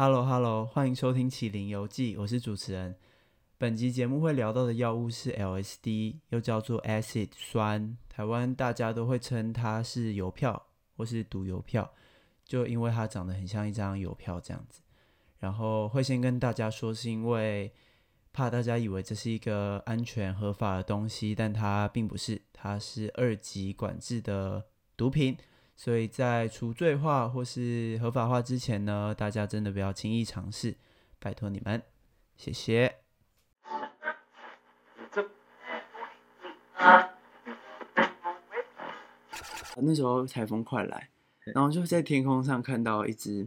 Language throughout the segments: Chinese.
Hello Hello，欢迎收听《启灵游记》，我是主持人。本集节目会聊到的药物是 LSD，又叫做 Acid 酸，台湾大家都会称它是邮票或是毒邮票，就因为它长得很像一张邮票这样子。然后会先跟大家说，是因为怕大家以为这是一个安全合法的东西，但它并不是，它是二级管制的毒品。所以在除罪化或是合法化之前呢，大家真的不要轻易尝试，拜托你们，谢谢。那时候台风快来，然后就在天空上看到一只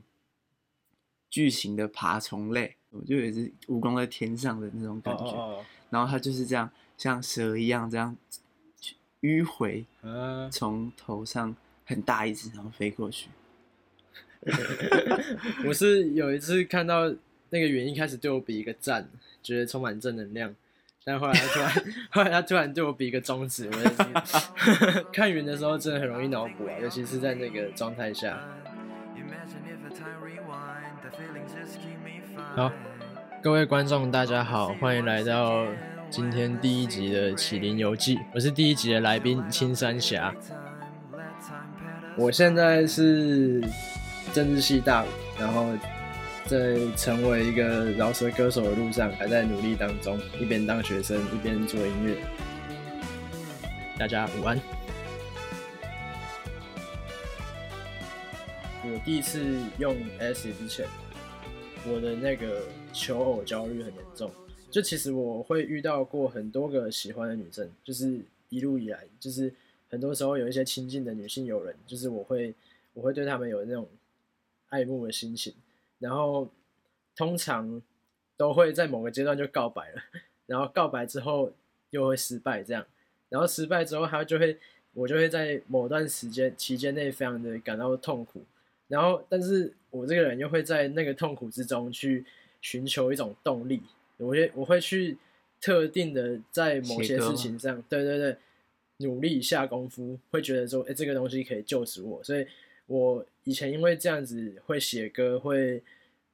巨型的爬虫类，我就有一只蜈蚣在天上的那种感觉，然后它就是这样像蛇一样这样迂回，从头上。很大一只，然后飞过去。我是有一次看到那个云一开始对我比一个赞，觉得充满正能量，但后来他突然，后来他突然对我比一个中指。我 看云的时候真的很容易脑补啊，尤其是在那个状态下。好，各位观众大家好，欢迎来到今天第一集的《启灵游记》，我是第一集的来宾青山侠。我现在是政治系大五，然后在成为一个饶舌歌手的路上，还在努力当中，一边当学生一边做音乐。大家午安。我第一次用 S 之前，我的那个求偶焦虑很严重。就其实我会遇到过很多个喜欢的女生，就是一路以来就是。很多时候有一些亲近的女性友人，就是我会我会对他们有那种爱慕的心情，然后通常都会在某个阶段就告白了，然后告白之后又会失败这样，然后失败之后他就会我就会在某段时间期间内非常的感到痛苦，然后但是我这个人又会在那个痛苦之中去寻求一种动力，我会我会去特定的在某些事情上，对对对。努力下功夫，会觉得说，哎、欸，这个东西可以救死我。所以，我以前因为这样子会写歌，会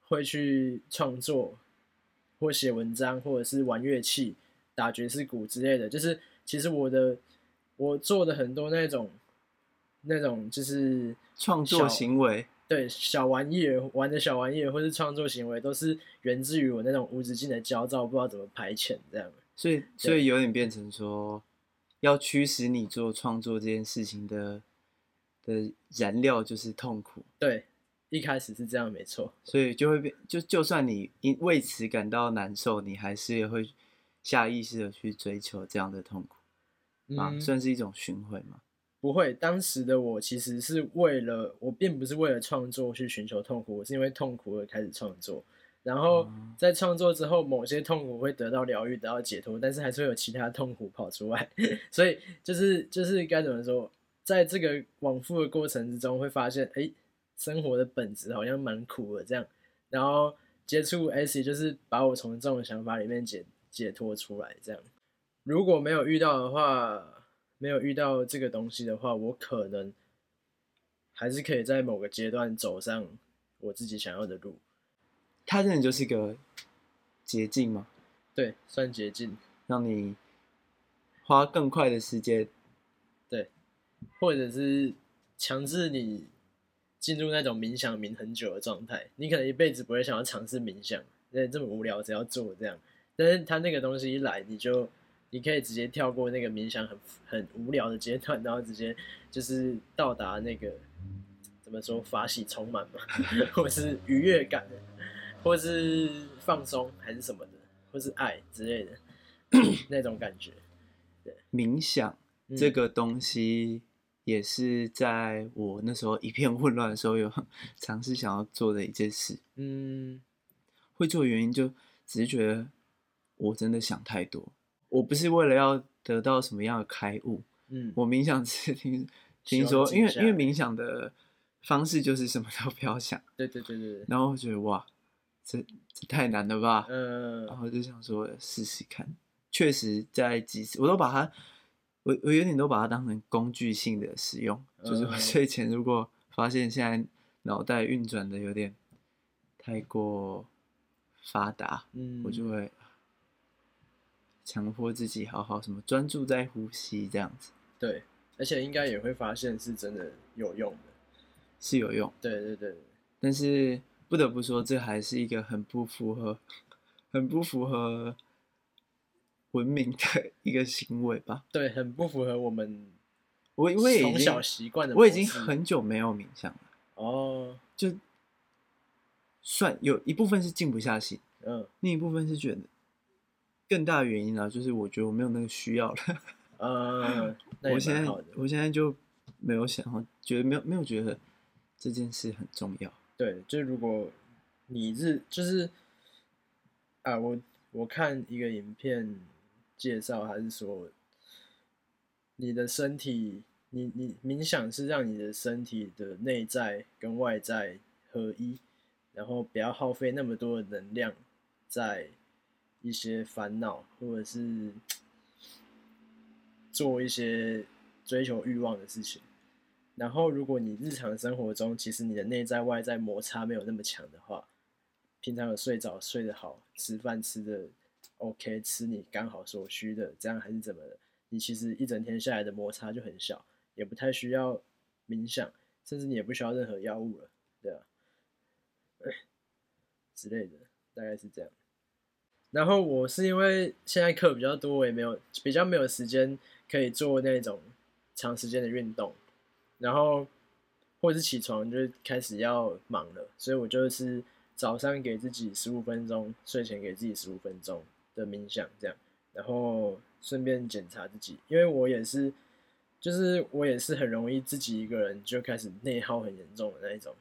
会去创作，或写文章，或者是玩乐器，打爵士鼓之类的。就是其实我的我做的很多那种那种就是创作行为，对小玩意儿玩的小玩意儿，或是创作行为，都是源自于我那种无止境的焦躁，不知道怎么排遣这样。所以，所以有点变成说。要驱使你做创作这件事情的的燃料就是痛苦。对，一开始是这样，没错。所以就会变，就就算你因为此感到难受，你还是也会下意识的去追求这样的痛苦，嗯、啊，算是一种循环吗？不会，当时的我其实是为了，我并不是为了创作去寻求痛苦，我是因为痛苦而开始创作。然后在创作之后，某些痛苦会得到疗愈，得到解脱，但是还是会有其他痛苦跑出来，所以就是就是该怎么说，在这个往复的过程之中，会发现，哎，生活的本质好像蛮苦的这样。然后接触 Acid 就是把我从这种想法里面解解脱出来，这样。如果没有遇到的话，没有遇到这个东西的话，我可能还是可以在某个阶段走上我自己想要的路。它真的就是个捷径吗？对，算捷径，让你花更快的时间，对，或者是强制你进入那种冥想冥很久的状态。你可能一辈子不会想要尝试冥想，因为这么无聊，只要做这样。但是它那个东西一来，你就你可以直接跳过那个冥想很很无聊的阶段，然后直接就是到达那个怎么说法喜充满嘛，或者是愉悦感。或是放松还是什么的，或是爱之类的那种感觉。对，冥想这个东西也是在我那时候一片混乱的时候，有 尝试想要做的一件事。嗯，会做的原因就只是觉得我真的想太多，我不是为了要得到什么样的开悟。嗯，我冥想只是听 听说，因为因为冥想的方式就是什么都不要想。对对对对。然后我觉得哇。这这太难了吧？嗯，然后就想说试试看。确实，在几次我都把它，我我有点都把它当成工具性的使用。就是我睡前如果发现现在脑袋运转的有点太过发达，嗯，我就会强迫自己好好什么专注在呼吸这样子。对，而且应该也会发现是真的有用的，是有用。对对对。但是不得不说，这还是一个很不符合、很不符合文明的一个行为吧？对，很不符合我们我我也从小习惯的。我已经很久没有冥想了。哦，就算有一部分是静不下心，嗯，另一部分是觉得更大的原因啊，就是我觉得我没有那个需要了。呃，我现在我现在就没有想，觉得没有没有觉得这件事很重要。对，就如果你是就是啊，我我看一个影片介绍，还是说你的身体。你你冥想是让你的身体的内在跟外在合一，然后不要耗费那么多的能量在一些烦恼或者是做一些追求欲望的事情。然后，如果你日常生活中其实你的内在外在摩擦没有那么强的话，平常有睡着睡得好，吃饭吃的 OK，吃你刚好所需的，这样还是怎么的，你其实一整天下来的摩擦就很小。也不太需要冥想，甚至你也不需要任何药物了，对啊，之类的，大概是这样。然后我是因为现在课比较多，我也没有比较没有时间可以做那种长时间的运动，然后或者是起床就开始要忙了，所以我就是早上给自己十五分钟，睡前给自己十五分钟的冥想，这样，然后顺便检查自己，因为我也是。就是我也是很容易自己一个人就开始内耗很严重的那一种，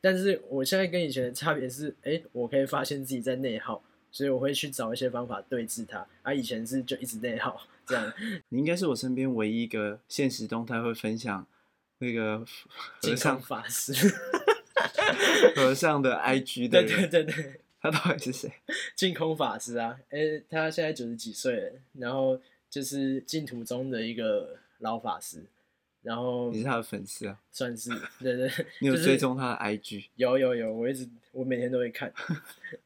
但是我现在跟以前的差别是，哎、我可以发现自己在内耗，所以我会去找一些方法对治它。而、啊、以前是就一直内耗这样。你应该是我身边唯一一个现实动态会分享那个和尚法师 和尚的 IG 的对对对对，他到底是谁？净空法师啊，哎、欸，他现在九十几岁了，然后就是净土中的一个。老法师，然后你是他的粉丝啊？算是，对对。你有追踪他的 IG？有有有，我一直我每天都会看，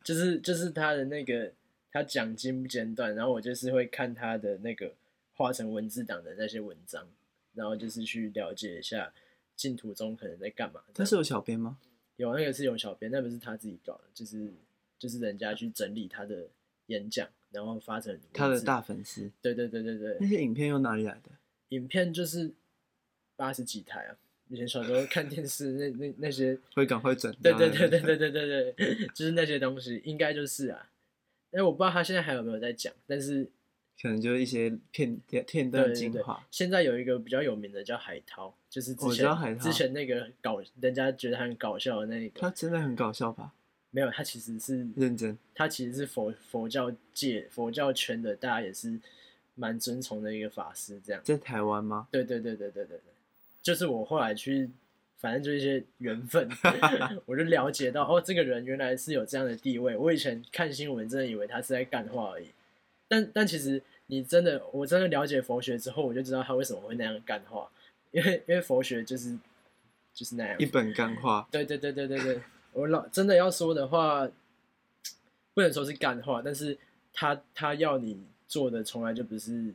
就是就是他的那个他讲经不间断，然后我就是会看他的那个化成文字档的那些文章，然后就是去了解一下净土中可能在干嘛。他是有小编吗？有那个是有小编，那不是他自己搞的，就是就是人家去整理他的演讲，然后发成他的大粉丝。对对对对对，那些影片又哪里来的？影片就是八十几台啊！以前小时候看电视那，那那那些 会赶快整。对对对对对对对对，就是那些东西，应该就是啊。哎，我不知道他现在还有没有在讲，但是可能就是一些片片段精华。对对对，现在有一个比较有名的叫海涛，就是之前海之前那个搞人家觉得他很搞笑的那个。他真的很搞笑吧？没有，他其实是认真。他其实是佛佛教界佛教圈的，大家也是。蛮尊崇的一个法师，这样在台湾吗？对对对对对对对，就是我后来去，反正就一些缘分，我就了解到哦，这个人原来是有这样的地位。我以前看新闻真的以为他是在干话而已，但但其实你真的，我真的了解佛学之后，我就知道他为什么会那样干话，因为因为佛学就是就是那样一本干话。对对对对对对，我老真的要说的话，不能说是干话，但是他他要你。做的从来就不是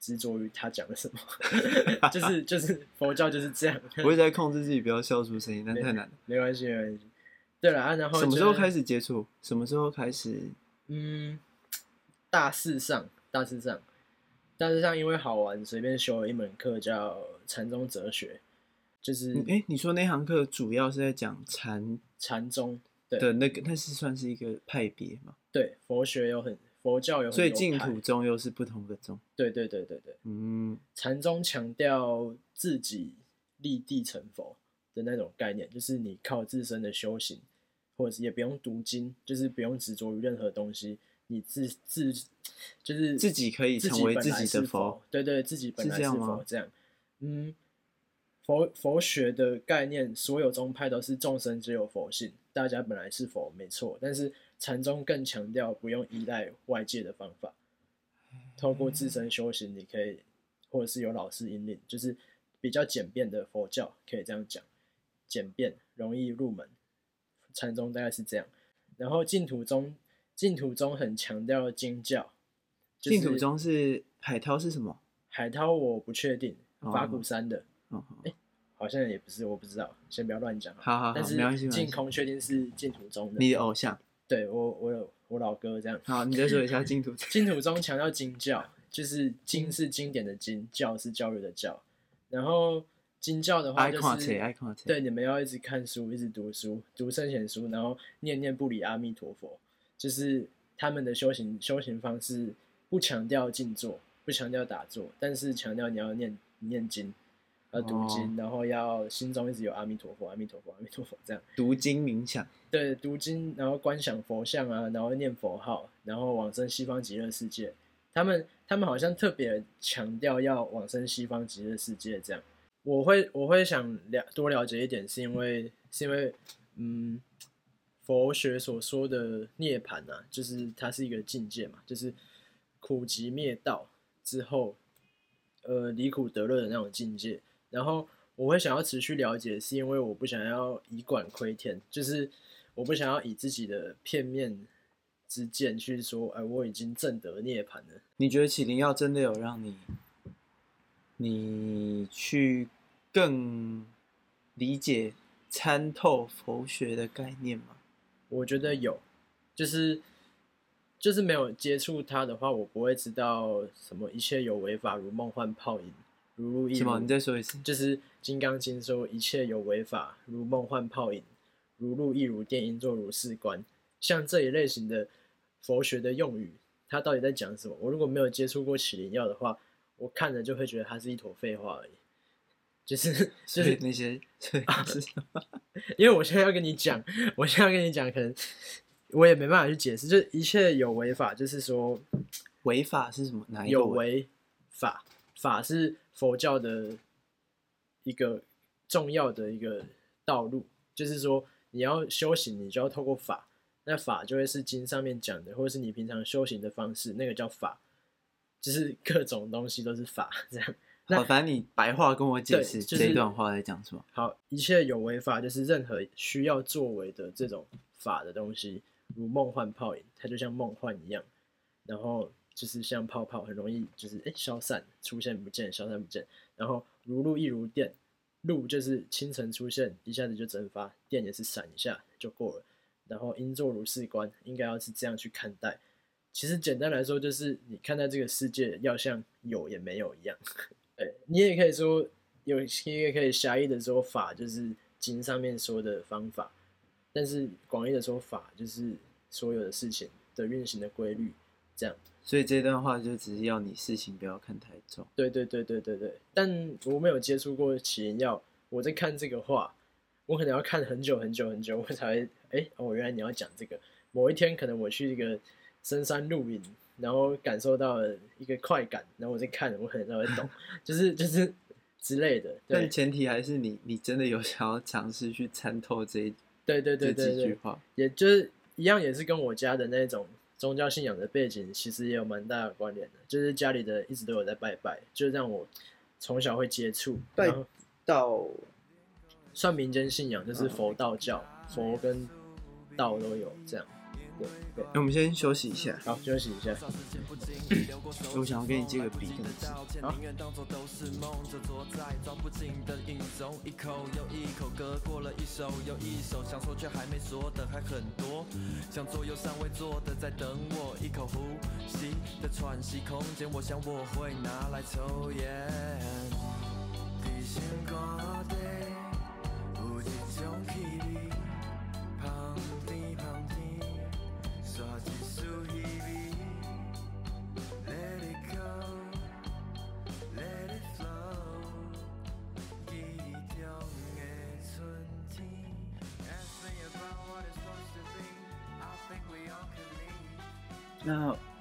执着于他讲的什么，就是就是佛教就是这样。我一直在控制自己不要笑出声音，但太难了。没关系，没关系。对了啊，然后什么时候开始接触？什么时候开始？嗯，大四上，大致上，大致上，因为好玩，随便修了一门课叫禅宗哲学。就是，哎、欸，你说那堂课主要是在讲禅禅宗的那个，那是算是一个派别嘛？对，佛学有很。佛教有很，所以净土宗又是不同的宗。对对对对对，嗯，禅宗强调自己立地成佛的那种概念，就是你靠自身的修行，或者是也不用读经，就是不用执着于任何东西，你自自就是自己可以成为自己的佛。对对，自己本来是佛这样。嗯，佛佛学的概念，所有宗派都是众生皆有佛性，大家本来是佛，没错，但是。禅宗更强调不用依赖外界的方法，透过自身修行，你可以，或者是有老师引领，就是比较简便的佛教，可以这样讲，简便容易入门，禅宗大概是这样。然后净土宗，净土宗很强调经教。净土宗是海涛是什么？海涛我不确定，法鼓山的。哦，哎，好像也不是，我不知道，先不要乱讲。好好好，但是净空确定是净土宗的。你的偶像？对我，我有我老哥这样。好，你再说一下净土。净土宗强调经教，就是经是经典的经，教是教育的教。然后经教的话就是，对，你们要一直看书，一直读书，读圣贤书，然后念念不离阿弥陀佛，就是他们的修行修行方式。不强调静坐，不强调打坐，但是强调你要念念经，要读经，哦、然后要心中一直有阿弥陀佛，阿弥陀佛，阿弥陀佛这样。读经冥想，对，读经，然后观想佛像啊，然后念佛号，然后往生西方极乐世界。他们他们好像特别强调要往生西方极乐世界这样。我会我会想了多了解一点，是因为是因为嗯，佛学所说的涅槃啊，就是它是一个境界嘛，就是。苦集灭道之后，呃，离苦得乐的那种境界。然后我会想要持续了解，是因为我不想要以管窥天，就是我不想要以自己的片面之见去说，哎，我已经证得涅槃了。你觉得启灵药真的有让你，你去更理解参透佛学的概念吗？我觉得有，就是。就是没有接触它的话，我不会知道什么一切有为法如梦幻泡影，如露亦。什么？你再说一次。就是《金刚经》说一切有为法如梦幻泡影，如露亦如电，应作如是观。像这一类型的佛学的用语，它到底在讲什么？我如果没有接触过起灵药的话，我看了就会觉得它是一坨废话而已。就是就是那些，因为我现在要跟你讲，我现在要跟你讲，可能。我也没办法去解释，就一切有违法，就是说，违法是什么？哪一个有违法？法是佛教的一个重要的一个道路，就是说你要修行，你就要透过法，那法就会是经上面讲的，或者是你平常修行的方式，那个叫法，就是各种东西都是法这样。那反正你白话跟我解释、就是、这段话在讲什么？好，一切有为法就是任何需要作为的这种法的东西。如梦幻泡影，它就像梦幻一样，然后就是像泡泡，很容易就是哎消散，出现不见，消散不见。然后如露亦如电，露就是清晨出现，一下子就蒸发；电也是闪一下就过了。然后应作如是观，应该要是这样去看待。其实简单来说，就是你看待这个世界，要像有也没有一样。哎，你也可以说有，你也可以狭义的说法，就是经上面说的方法。但是广义的说法就是所有的事情的运行的规律，这样。所以这段话就只是要你事情不要看太重。对对对对对对。但我没有接触过起灵药，我在看这个话，我可能要看很久很久很久，我才会哎、欸、哦，原来你要讲这个。某一天可能我去一个深山露营，然后感受到了一个快感，然后我在看，我可能才会懂，就是就是之类的。但前提还是你你真的有想要尝试去参透这一。对对对对对，也就是一样，也是跟我家的那种宗教信仰的背景，其实也有蛮大的关联的。就是家里的一直都有在拜拜，就让我从小会接触拜到算民间信仰，就是佛道教，佛跟道都有这样。对，那我们先休息一下。好，休息一下。我想要给你借个笔。好。那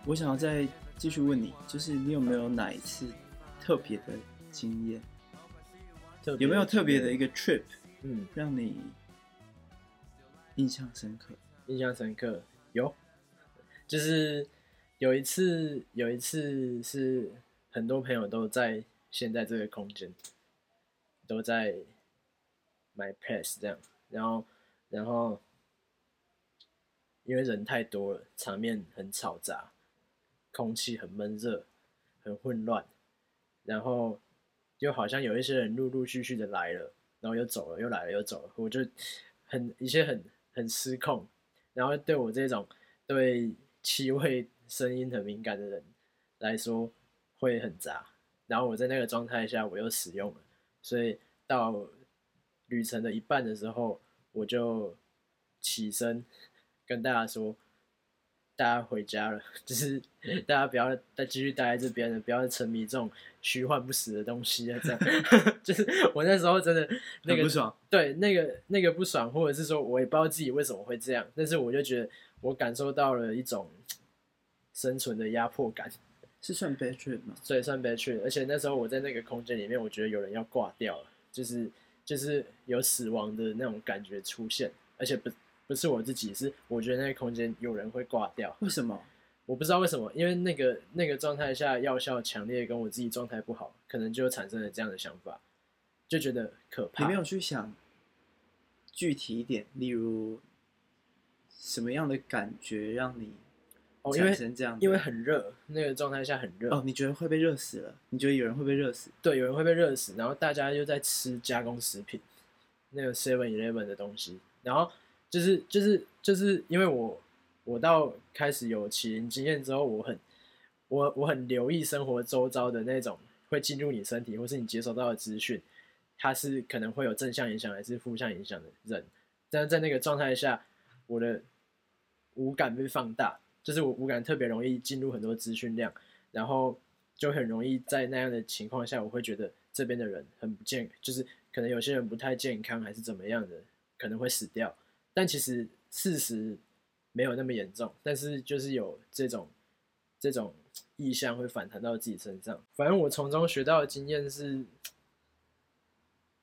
我想要再继续问你，就是你有没有哪一次特别的经验？有没有特别的一个 trip，嗯，让你印象深刻？印象深刻有，就是有一次，有一次是很多朋友都在现在这个空间，都在 my pass 这样，然后，然后因为人太多了，场面很嘈杂，空气很闷热，很混乱，然后又好像有一些人陆陆续续的来了，然后又走了，又来了又走了，我就很一些很很失控，然后对我这种对气味声音很敏感的人来说会很杂，然后我在那个状态下我又使用了，所以到旅程的一半的时候，我就起身。跟大家说，大家回家了，就是大家不要再继续待在这边了，不要再沉迷这种虚幻不死的东西啊！这样，就是我那时候真的那个不爽，对那个那个不爽，或者是说我也不知道自己为什么会这样，但是我就觉得我感受到了一种生存的压迫感，是算 bad trip 吗？对，算 bad trip，而且那时候我在那个空间里面，我觉得有人要挂掉了，就是就是有死亡的那种感觉出现，而且不。不是我自己，是我觉得那个空间有人会挂掉。为什么？我不知道为什么，因为那个那个状态下药效强烈，跟我自己状态不好，可能就产生了这样的想法，就觉得可怕。你没有去想具体一点，例如什么样的感觉让你产生这样？哦，因为因为很热，那个状态下很热。哦，你觉得会被热死了？你觉得有人会被热死？对，有人会被热死。然后大家又在吃加工食品，那个 Seven Eleven 的东西，然后。就是就是就是因为我我到开始有起灵经验之后，我很我我很留意生活周遭的那种会进入你身体或是你接收到的资讯，它是可能会有正向影响还是负向影响的人，但是在那个状态下，我的五感被放大，就是我五感特别容易进入很多资讯量，然后就很容易在那样的情况下，我会觉得这边的人很不健，就是可能有些人不太健康还是怎么样的，可能会死掉。但其实事实没有那么严重，但是就是有这种这种意向会反弹到自己身上。反正我从中学到的经验是，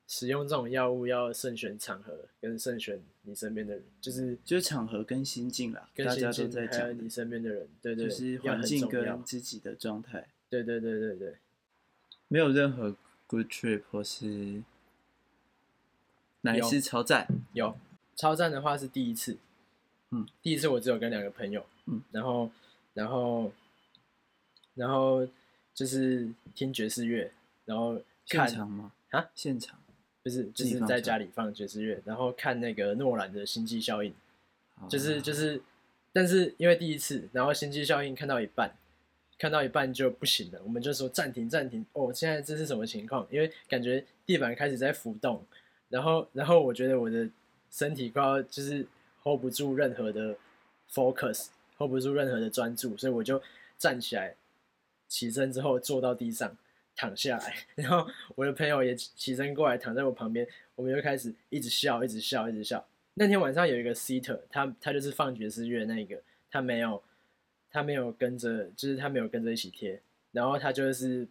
使用这种药物要慎选场合，跟慎选你身边的人，就是就是场合跟心境啦，跟心境大家都在讲，还有你身边的人，对对，就是环境跟自己的状态，对对对对对，没有任何 good trip 或是哪一次超赞有。有超赞的话是第一次，嗯，第一次我只有跟两个朋友，嗯，然后，然后，然后就是听爵士乐，然后看现场吗？啊，现场，不是，就是在家里放爵士乐，然后看那个诺兰的《星际效应》，就是就是，但是因为第一次，然后《星际效应》看到一半，看到一半就不行了，我们就说暂停暂停，哦，现在这是什么情况？因为感觉地板开始在浮动，然后然后我觉得我的。身体快要就是 hold 不住任何的 focus，hold 不住任何的专注，所以我就站起来，起身之后坐到地上，躺下来，然后我的朋友也起身过来躺在我旁边，我们就开始一直笑，一直笑，一直笑。那天晚上有一个 seater，他他就是放爵士乐那个，他没有他没有跟着，就是他没有跟着一起贴，然后他就是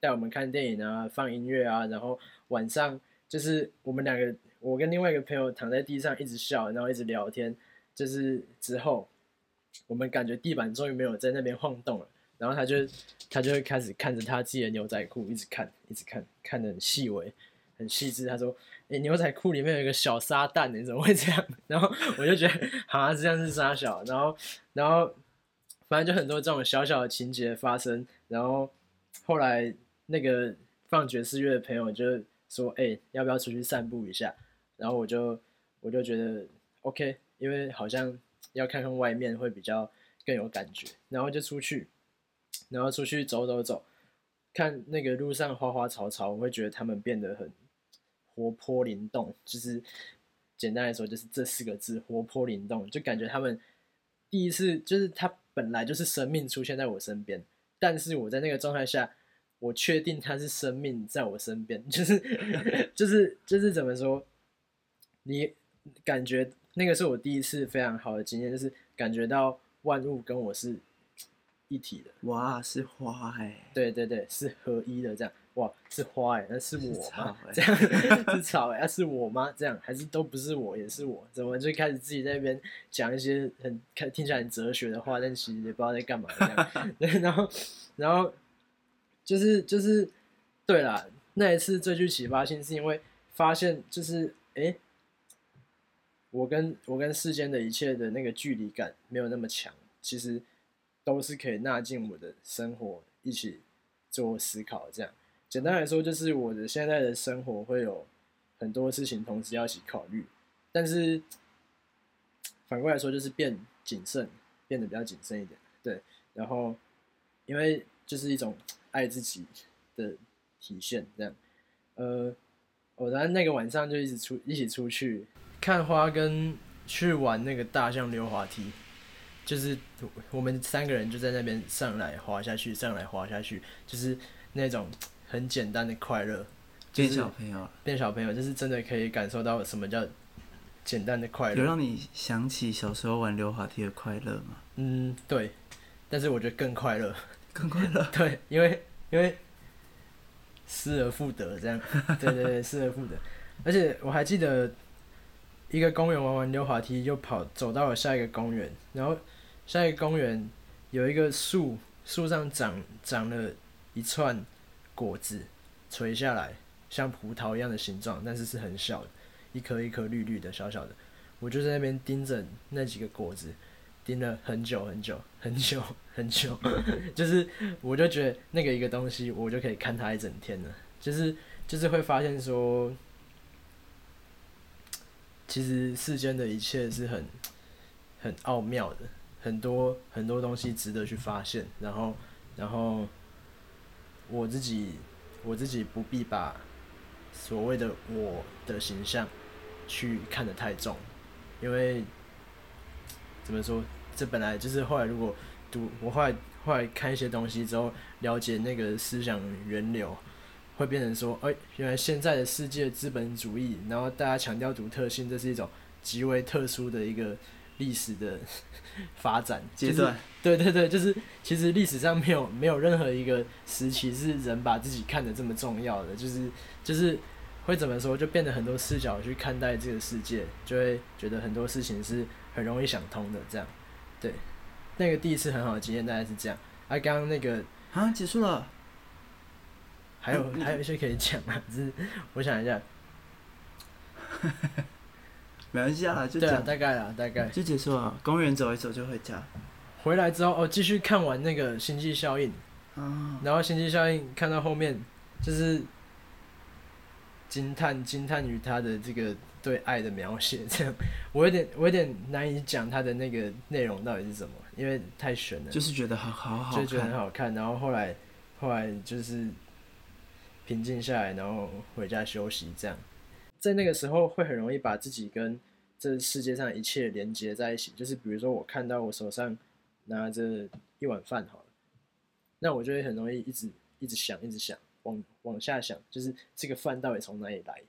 带我们看电影啊，放音乐啊，然后晚上就是我们两个。我跟另外一个朋友躺在地上一直笑，然后一直聊天。就是之后，我们感觉地板终于没有在那边晃动了。然后他就他就会开始看着他自己的牛仔裤，一直看，一直看，看的很细微，很细致。他说：“诶，牛仔裤里面有一个小撒旦，你怎么会这样？” 然后我就觉得好像这样是沙小。然后然后反正就很多这种小小的情节发生。然后后来那个放爵士乐的朋友就说：“诶，要不要出去散步一下？”然后我就我就觉得 OK，因为好像要看看外面会比较更有感觉，然后就出去，然后出去走走走，看那个路上花花草草，我会觉得他们变得很活泼灵动，就是简单来说就是这四个字：活泼灵动。就感觉他们第一次就是他本来就是生命出现在我身边，但是我在那个状态下，我确定他是生命在我身边，就是 就是就是怎么说？你感觉那个是我第一次非常好的经验，就是感觉到万物跟我是一体的。哇，是花哎、欸！对对对，是合一的这样。哇，是花哎、欸，那是我吗？欸、这样是草哎、欸，那、啊、是我吗？这样还是都不是我，也是我？怎么就开始自己在那边讲一些很看听起来很哲学的话，但其实也不知道在干嘛这样。对，然后然后就是就是对啦，那一次最具启发性是因为发现就是哎。我跟我跟世间的一切的那个距离感没有那么强，其实都是可以纳进我的生活一起做思考。这样简单来说，就是我的现在的生活会有很多事情同时要一起考虑，但是反过来说，就是变谨慎，变得比较谨慎一点。对，然后因为就是一种爱自己的体现，这样。呃，我然后那个晚上就一直出一起出去。看花跟去玩那个大象溜滑梯，就是我们三个人就在那边上来滑下去，上来滑下去，就是那种很简单的快乐。变小朋友，变小朋友，就是真的可以感受到什么叫简单的快乐。有让你想起小时候玩溜滑梯的快乐吗？嗯，对。但是我觉得更快乐，更快乐。对，因为因为失而复得这样。对对对，失而复得。而且我还记得。一个公园玩完溜滑梯，就跑走到了下一个公园，然后下一个公园有一个树，树上长长了一串果子，垂下来像葡萄一样的形状，但是是很小的，一颗一颗绿绿的小小的。我就在那边盯着那几个果子，盯了很久很久很久很久，就是我就觉得那个一个东西，我就可以看它一整天了，就是就是会发现说。其实世间的一切是很很奥妙的，很多很多东西值得去发现。然后，然后我自己我自己不必把所谓的我的形象去看得太重，因为怎么说，这本来就是后来如果读我后来后来看一些东西之后，了解那个思想源流。会变成说，哎、欸，原来现在的世界资本主义，然后大家强调独特性，这是一种极为特殊的一个历史的 发展阶段。对对对，就是其实历史上没有没有任何一个时期是人把自己看得这么重要的，就是就是会怎么说，就变得很多视角去看待这个世界，就会觉得很多事情是很容易想通的。这样，对，那个第一次很好的经验大概是这样。啊，刚刚那个啊，结束了。还有还有一些可以讲啊，只是我想一下，没关系啊，就对啊，大概啊，大概。就结束了。公园走一走就回家，回来之后哦，继续看完那个《星际效应》啊，然后《星际效应》看到后面就是惊叹惊叹于他的这个对爱的描写，这样。我有点我有点难以讲他的那个内容到底是什么，因为太悬了，就是觉得好好好，就觉得很好看，然后后来后来就是。平静下来，然后回家休息，这样，在那个时候会很容易把自己跟这世界上一切连接在一起。就是比如说，我看到我手上拿着一碗饭，好了，那我就会很容易一直一直想，一直想，往往下想，就是这个饭到底从哪里来？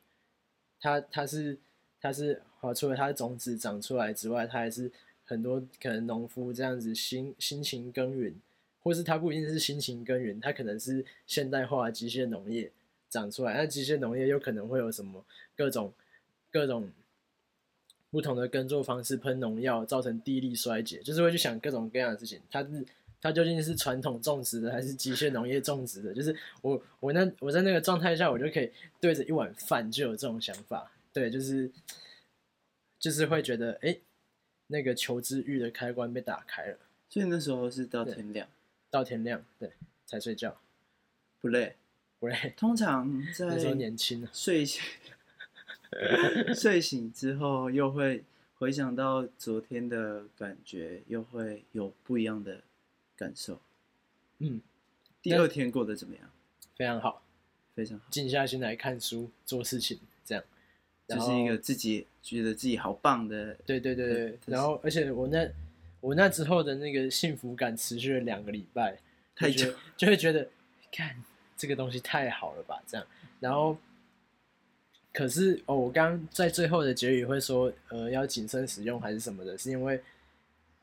它它是它是好，除了它的种子长出来之外，它还是很多可能农夫这样子辛辛勤耕耘。或是它不一定是辛勤耕耘，它可能是现代化的机械农业长出来。那机械农业有可能会有什么各种各种不同的耕作方式，喷农药造成地力衰竭，就是会去想各种各样的事情。它是它究竟是传统种植的还是机械农业种植的？就是我我那我在那个状态下，我就可以对着一碗饭就有这种想法。对，就是就是会觉得哎、欸，那个求知欲的开关被打开了。所以那时候是到天亮。到天亮，对，才睡觉，不累，不累。通常在那时候年轻，睡醒，睡醒之后又会回想到昨天的感觉，又会有不一样的感受。嗯，第二天过得怎么样？非常好，非常好。静下心来看书、做事情，这样，就是一个自己觉得自己好棒的。对对对对，然后而且我那。我那之后的那个幸福感持续了两个礼拜，太久，就会觉得，看这个东西太好了吧，这样。然后，可是哦，我刚刚在最后的结语会说，呃，要谨慎使用还是什么的，是因为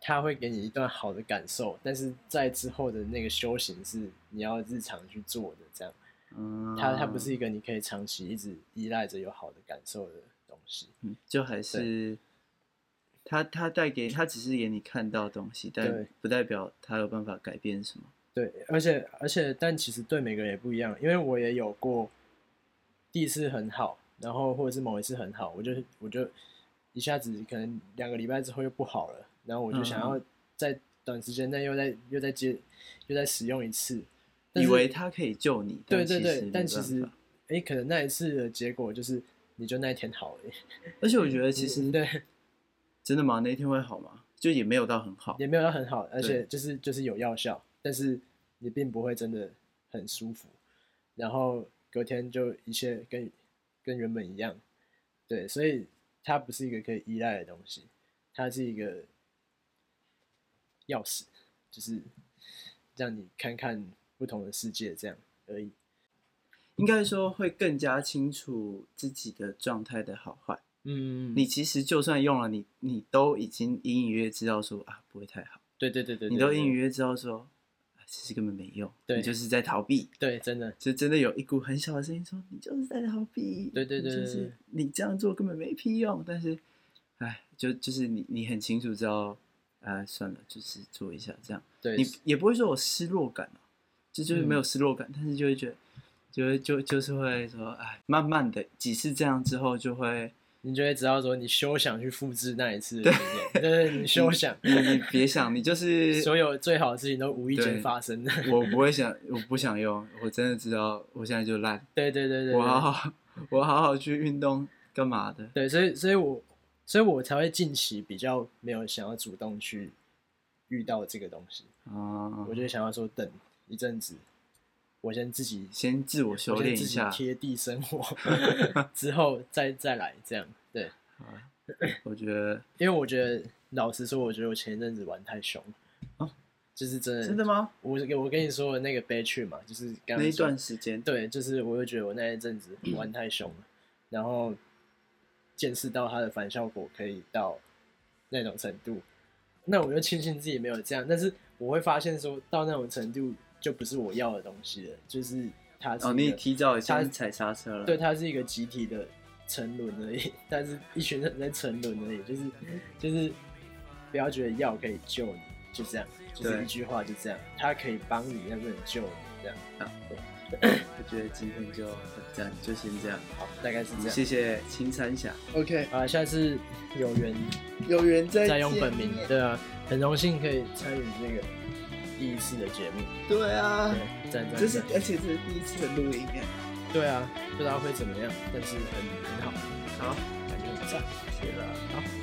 它会给你一段好的感受，但是在之后的那个修行是你要日常去做的，这样。嗯，它它不是一个你可以长期一直依赖着有好的感受的东西，嗯，就还是。他他带给他只是给你看到东西，但不代表他有办法改变什么。对，而且而且，但其实对每个人也不一样，因为我也有过第一次很好，然后或者是某一次很好，我就我就一一下子可能两个礼拜之后又不好了，然后我就想要在短时间内又再又再接又再使用一次，以为他可以救你，对对对，但其实哎、欸，可能那一次的结果就是你就那一天好了，而且我觉得其 实对，真的吗？那一天会好吗？就也没有到很好，也没有到很好，而且就是就是有药效，但是你并不会真的很舒服，然后隔天就一切跟跟原本一样，对，所以它不是一个可以依赖的东西，它是一个钥匙，就是让你看看不同的世界这样而已。应该说会更加清楚自己的状态的好坏。嗯，你其实就算用了你，你你都已经隐隐约约知道说啊，不会太好。对对对对，你都隐隐约约知道说，啊，其实根本没用。对，你就是在逃避。对，真的，就真的有一股很小的声音说，你就是在逃避。对对对，就是你这样做根本没屁用。但是，哎，就就是你你很清楚知道，啊，算了，就是做一下这样。对，你也不会说我失落感，就就是没有失落感，嗯，但是就会觉得。就会就就是会说，哎，慢慢的几次这样之后，就会你就会知道说，你休想去复制那一次的经验，对，你休想，你别想，你就是 所有最好的事情都无意间发生的。我不会想，我不想用，我真的知道，我现在就烂。对对对对，我好好，我好好去运动，干嘛的？对，所以所以我所以我才会近期比较没有想要主动去遇到这个东西啊，我就想要说等一阵子。我先自己先自我修炼一下，贴地生活，之后再再来这样。对，我觉得，因为我觉得，老实说，我觉得我前一阵子玩太凶了，啊，就是真的，真的吗？我我跟你说的那个悲剧嘛，就是那一段时间，对，就是我就觉得我那一阵子 玩太凶了，嗯，然后见识到它的反效果可以到那种程度，那我就庆幸自己没有这样，但是我会发现说到那种程度。就不是我要的东西了，就是它是。哦，你提早一下踩刹车了。对，它是一个集体的沉沦而已，但是一群人在沉沦而已，就是就是不要觉得药可以救你，就这样，就是一句话就这样，它可以帮你，但不能救你，这样。啊，对。我觉得今天就这样，就先这样。好，大概是这样。谢谢青山侠。OK，啊，下次有缘有缘再再用本名，对啊，很荣幸可以参与这个。第一次的节目，对啊，对，这是而且这是第一次的录音啊，对啊，不知道会怎么样，但是很很好，好，感觉很赞，谢了，好。